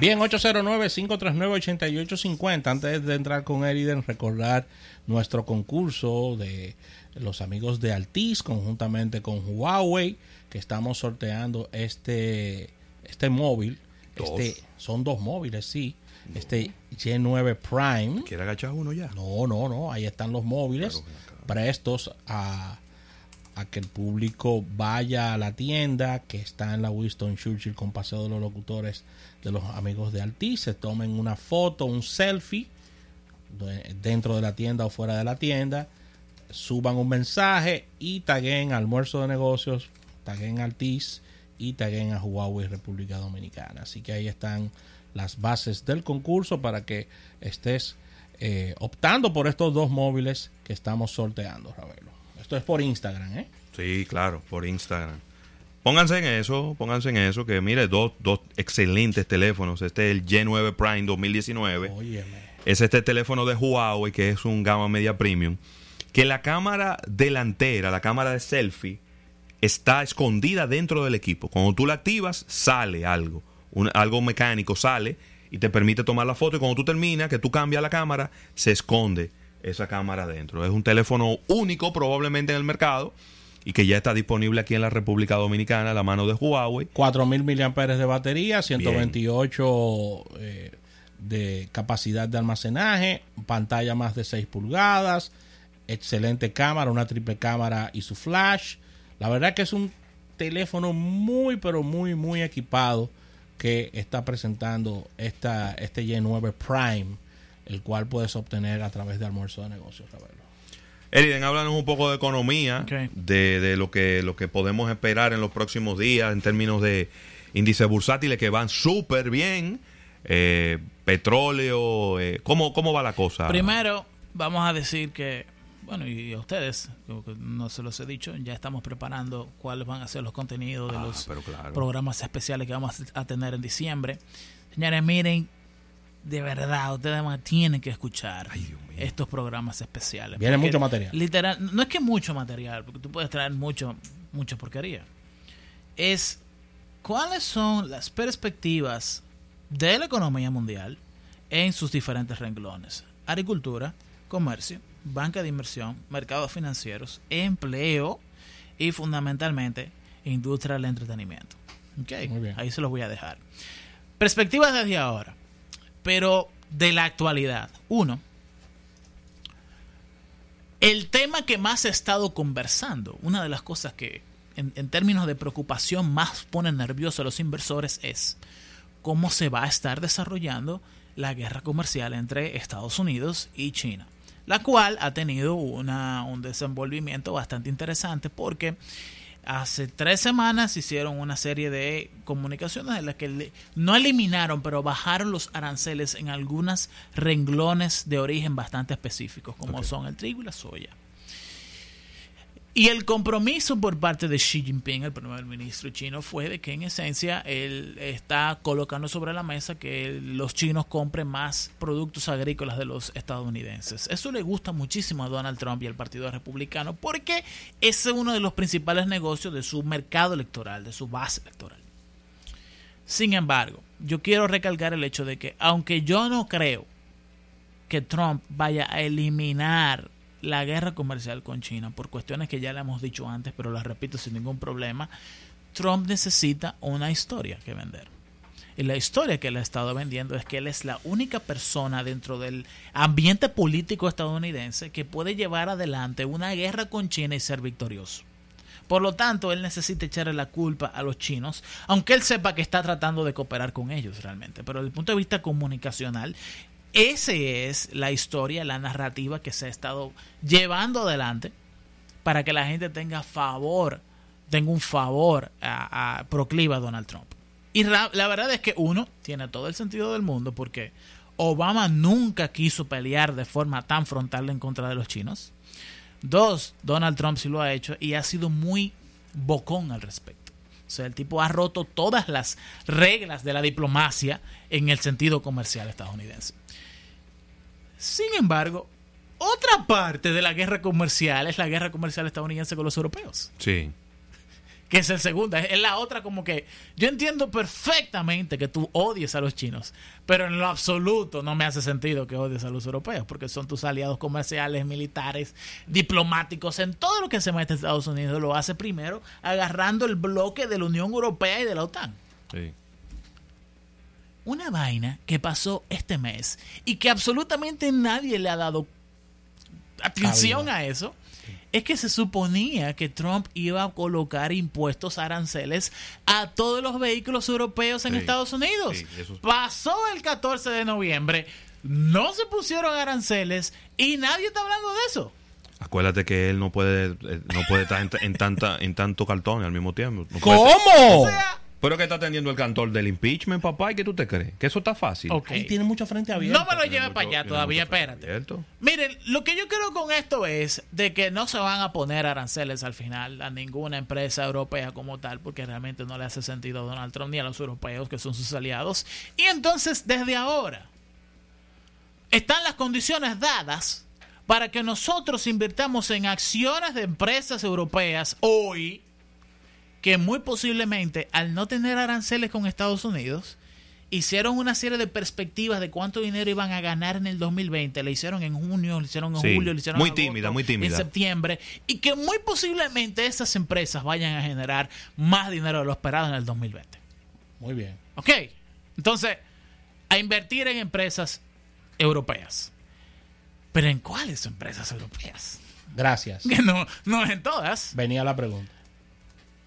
Bien, 809-539-8850. Antes de entrar con Eriden, recordar nuestro concurso de los amigos de Altis conjuntamente con Huawei, que estamos sorteando este, este móvil. Este, son dos móviles, sí. Este G9 Prime. ¿Quiere agachar uno ya? No, no, no. Ahí están los móviles prestos a, a que el público vaya a la tienda que está en la Winston Churchill con Paseo de los Locutores de los amigos de Altis. Se tomen una foto, un selfie dentro de la tienda o fuera de la tienda. Suban un mensaje y taguen almuerzo de negocios, taguen Altis y taguen a Huawei República Dominicana. Así que ahí están las bases del concurso para que estés eh, optando por estos dos móviles que estamos sorteando, Ravelo. Esto es por Instagram, ¿eh? Sí, claro, por Instagram. Pónganse en eso, pónganse en eso, que mire, dos, dos excelentes teléfonos. Este es el G9 Prime 2019. Es este teléfono de Huawei, que es un gama media premium. Que la cámara delantera, la cámara de selfie, está escondida dentro del equipo. Cuando tú la activas, sale algo. algo mecánico sale y te permite tomar la foto. Y cuando tú terminas, que tú cambias la cámara, se esconde esa cámara dentro. Es un teléfono único probablemente en el mercado y que ya está disponible aquí en la República Dominicana a la mano de Huawei. 4000 mAh de batería, 128 eh, de capacidad de almacenaje, pantalla más de 6 pulgadas, excelente cámara, una triple cámara y su flash. La verdad que es un teléfono muy pero muy muy equipado que está presentando esta, este Y9 Prime, el cual puedes obtener a través de almuerzo de negocios. Eriden, háblanos un poco de economía, de, de, lo, que, lo que podemos esperar en los próximos días en términos de índices bursátiles que van súper bien, eh, petróleo, eh, ¿cómo, ¿cómo va la cosa? Primero, vamos a decir que, bueno, y a ustedes, no se los he dicho, ya estamos preparando cuáles van a ser los contenidos de ah, los programas especiales que vamos a tener en diciembre. Señores, miren, de verdad, ustedes tienen que escuchar estos programas especiales. Viene mucho material. Literal, no es que mucho material, porque tú puedes traer mucho, mucha porquería. Es cuáles son las perspectivas de la economía mundial en sus diferentes renglones. Agricultura, comercio, banca de inversión, mercados financieros, empleo y fundamentalmente industria del entretenimiento. Okay, ahí se los voy a dejar. Perspectivas desde ahora pero de la actualidad. Uno, el tema que más he estado conversando, una de las cosas que en, términos de preocupación más pone nerviosos a los inversores es cómo se va a estar desarrollando la guerra comercial entre Estados Unidos y China, la cual ha tenido una, un desenvolvimiento bastante interesante porque hace tres semanas hicieron una serie de comunicaciones en las que no eliminaron, pero bajaron los aranceles en algunos renglones de origen bastante específicos, como son el trigo y la soya. Y el compromiso por parte de Xi Jinping, el primer ministro chino, fue de que en esencia él está colocando sobre la mesa que los chinos compren más productos agrícolas de los estadounidenses. Eso le gusta muchísimo a Donald Trump y al Partido Republicano porque ese es uno de los principales negocios de su mercado electoral, de su base electoral. Sin embargo, yo quiero recalcar el hecho de que aunque yo no creo que Trump vaya a eliminar la guerra comercial con China, por cuestiones que ya le hemos dicho antes, pero las repito sin ningún problema, Trump necesita una historia que vender. Y la historia que él ha estado vendiendo es que él es la única persona dentro del ambiente político estadounidense que puede llevar adelante una guerra con China y ser victorioso. Por lo tanto, él necesita echarle la culpa a los chinos, aunque él sepa que está tratando de cooperar con ellos realmente. Pero desde el punto de vista comunicacional, esa es la historia, la narrativa que se ha estado llevando adelante para que la gente tenga favor, tenga un favor a, a procliva a Donald Trump. Y la verdad es que uno tiene todo el sentido del mundo porque Obama nunca quiso pelear de forma tan frontal en contra de los chinos. Dos, Donald Trump sí lo ha hecho y ha sido muy bocón al respecto. O sea, el tipo ha roto todas las reglas de la diplomacia en el sentido comercial estadounidense. Sin embargo, otra parte de la guerra comercial es la guerra comercial estadounidense con los europeos. Sí. que es el segundo. Es la otra como que yo entiendo perfectamente que tú odies a los chinos, pero en lo absoluto no me hace sentido que odies a los europeos, porque son tus aliados comerciales, militares, diplomáticos, en todo lo que se mete Estados Unidos lo hace primero agarrando el bloque de la Unión Europea y de la OTAN. Sí. Una vaina que pasó este mes y que absolutamente nadie le ha dado atención a eso es que se suponía que Trump iba a colocar impuestos aranceles a todos los vehículos europeos en Estados Unidos. Pasó el 14 de noviembre, no se pusieron aranceles y nadie está hablando de eso. Acuérdate que él no puede eh, no puede estar en, tanta en tanto cartón al mismo tiempo. ¿Cómo? Pero que está atendiendo el cantor del impeachment, papá, ¿y qué tú te crees? Que eso está fácil. Él tiene mucho frente abierto. No me lo lleve para allá todavía, espérate. Miren, lo que yo creo con esto es de que no se van a poner aranceles al final a ninguna empresa europea como tal, porque realmente no le hace sentido a Donald Trump ni a los europeos, que son sus aliados. Y entonces, desde ahora, están las condiciones dadas para que nosotros invirtamos en acciones de empresas europeas hoy que muy posiblemente al no tener aranceles con Estados Unidos, hicieron una serie de perspectivas de cuánto dinero iban a ganar en el 2020. Le hicieron en junio, le hicieron en julio, le hicieron muy tímida, muy tímida. en septiembre. Y que muy posiblemente esas empresas vayan a generar más dinero de lo esperado en el 2020. Muy bien. Ok. Entonces, a invertir en empresas europeas. Pero ¿en cuáles empresas europeas? Gracias. Que no, no es en todas. Venía la pregunta.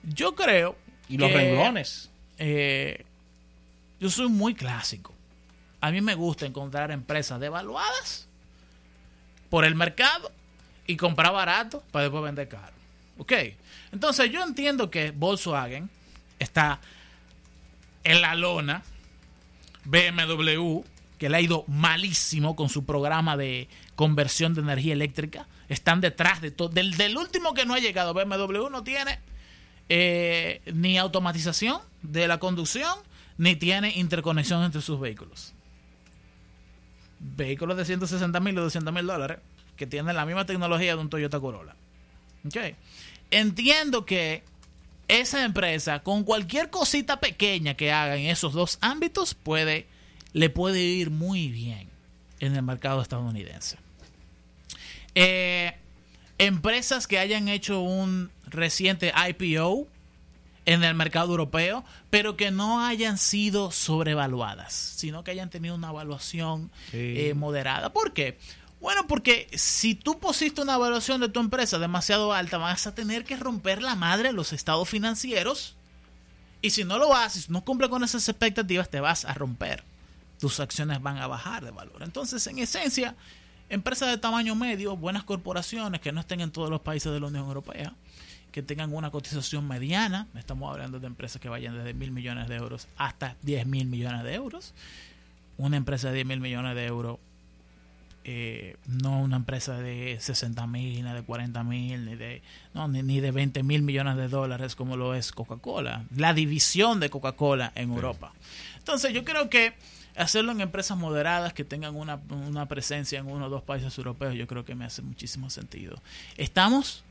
Yo creo. Y los renglones. Eh, yo soy muy clásico. A mí me gusta encontrar empresas devaluadas por el mercado y comprar barato para después vender caro. ¿Ok? Entonces yo entiendo que Volkswagen está en la lona. BMW, que le ha ido malísimo con su programa de conversión de energía eléctrica, están detrás de todo. Del, del último que no ha llegado, BMW no tiene eh, ni automatización de la conducción, ni tiene interconexión entre sus vehículos. Vehículos de 160 mil o 200 mil dólares que tienen la misma tecnología de un Toyota Corolla. Okay. Entiendo que esa empresa, con cualquier cosita pequeña que haga en esos dos ámbitos, puede, le puede ir muy bien en el mercado estadounidense. Eh, empresas que hayan hecho un reciente IPO en el mercado europeo, pero que no hayan sido sobrevaluadas, sino que hayan tenido una evaluación eh, moderada. ¿Por qué? Bueno, porque si tú pusiste una evaluación de tu empresa demasiado alta, vas a tener que romper la madre los estados financieros. Y si no lo haces, no cumple con esas expectativas, te vas a romper. Tus acciones van a bajar de valor. Entonces, en esencia, empresas de tamaño medio, buenas corporaciones que no estén en todos los países de la Unión Europea, que tengan una cotización mediana, estamos hablando de empresas que vayan desde mil millones de euros hasta 10 mil millones de euros. Una empresa de 10 mil millones de euros, eh, no una empresa de 60 mil, ni de 40 mil, ni de, no, ni, de 20 mil millones de dólares como lo es Coca-Cola, la división de Coca-Cola en Europa. Entonces yo creo que hacerlo en empresas moderadas que tengan una, presencia en uno o dos países europeos, yo creo que me hace muchísimo sentido. Estamos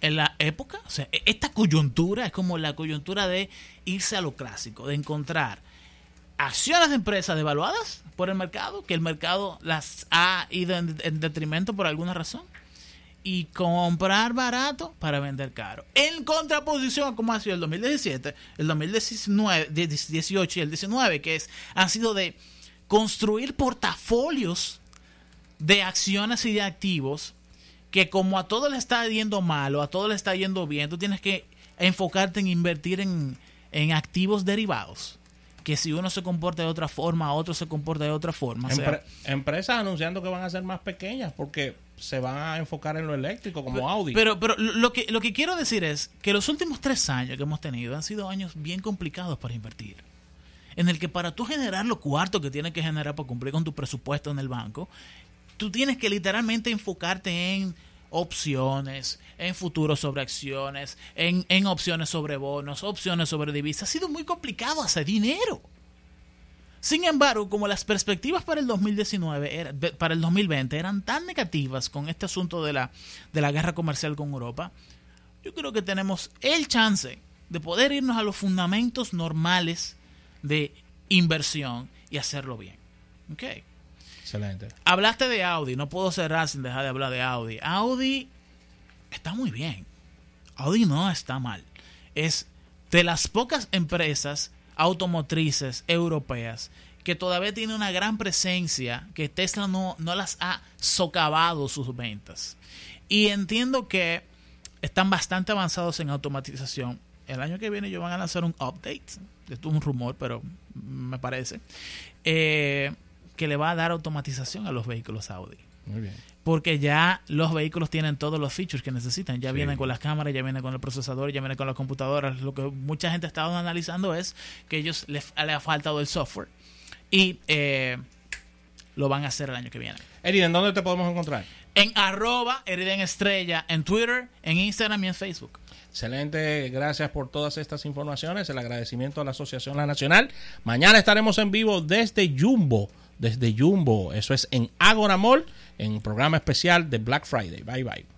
en la época, o sea, e-, esta coyuntura es como la coyuntura de irse a lo clásico, de encontrar acciones de empresas devaluadas por el mercado, que el mercado las ha ido en detrimento por alguna razón y comprar barato para vender caro. En contraposición a cómo ha sido el 2017, el 2019, 18 y el 19, que es, han sido de construir portafolios de acciones y de activos que como a todo le está yendo mal o a todo le está yendo bien, tú tienes que enfocarte en invertir en, en activos derivados que si uno se comporta de otra forma, otro se comporta de otra forma. empresas anunciando que van a ser más pequeñas porque se van a enfocar en lo eléctrico como Audi. Pero, pero lo, que, lo que quiero decir es que los últimos tres años que hemos tenido han sido años bien complicados para invertir. En el que para tú generar lo cuarto que tienes que generar para cumplir con tu presupuesto en el banco, tú tienes que literalmente enfocarte en opciones, en futuros sobre acciones, en, en opciones sobre bonos, opciones sobre divisas. Ha sido muy complicado hacer dinero. Sin embargo, como las perspectivas para el 2019, para el 2020 eran tan negativas con este asunto de la, de la guerra comercial con Europa, yo creo que tenemos el chance de poder irnos a los fundamentos normales de inversión y hacerlo bien. Ok. Excelente. Hablaste de Audi, no puedo cerrar sin dejar de hablar de Audi. Audi está muy bien. Audi no está mal. Es de las pocas empresas automotrices europeas que todavía tiene una gran presencia, que Tesla no, no las ha socavado sus ventas. Y entiendo que están bastante avanzados en automatización. El año que viene ellos van a lanzar un update. Esto es un rumor, pero me parece. Eh, que le va a dar automatización a los vehículos Audi. Muy bien. Porque ya los vehículos tienen todos los features que necesitan. Ya vienen con las cámaras, ya vienen con el procesador, ya vienen con las computadoras. Lo que mucha gente ha estado analizando es que ellos les, ha faltado el software. Y eh, lo van a hacer el año que viene. Eriden, ¿dónde te podemos encontrar? En arroba Eriden Estrella, en Twitter, en Instagram y en Facebook. Excelente, gracias por todas estas informaciones. El agradecimiento a la Asociación La Nacional. Mañana estaremos en vivo desde Jumbo, desde Jumbo. Eso es en Agora Mall, en programa especial de Black Friday. Bye bye.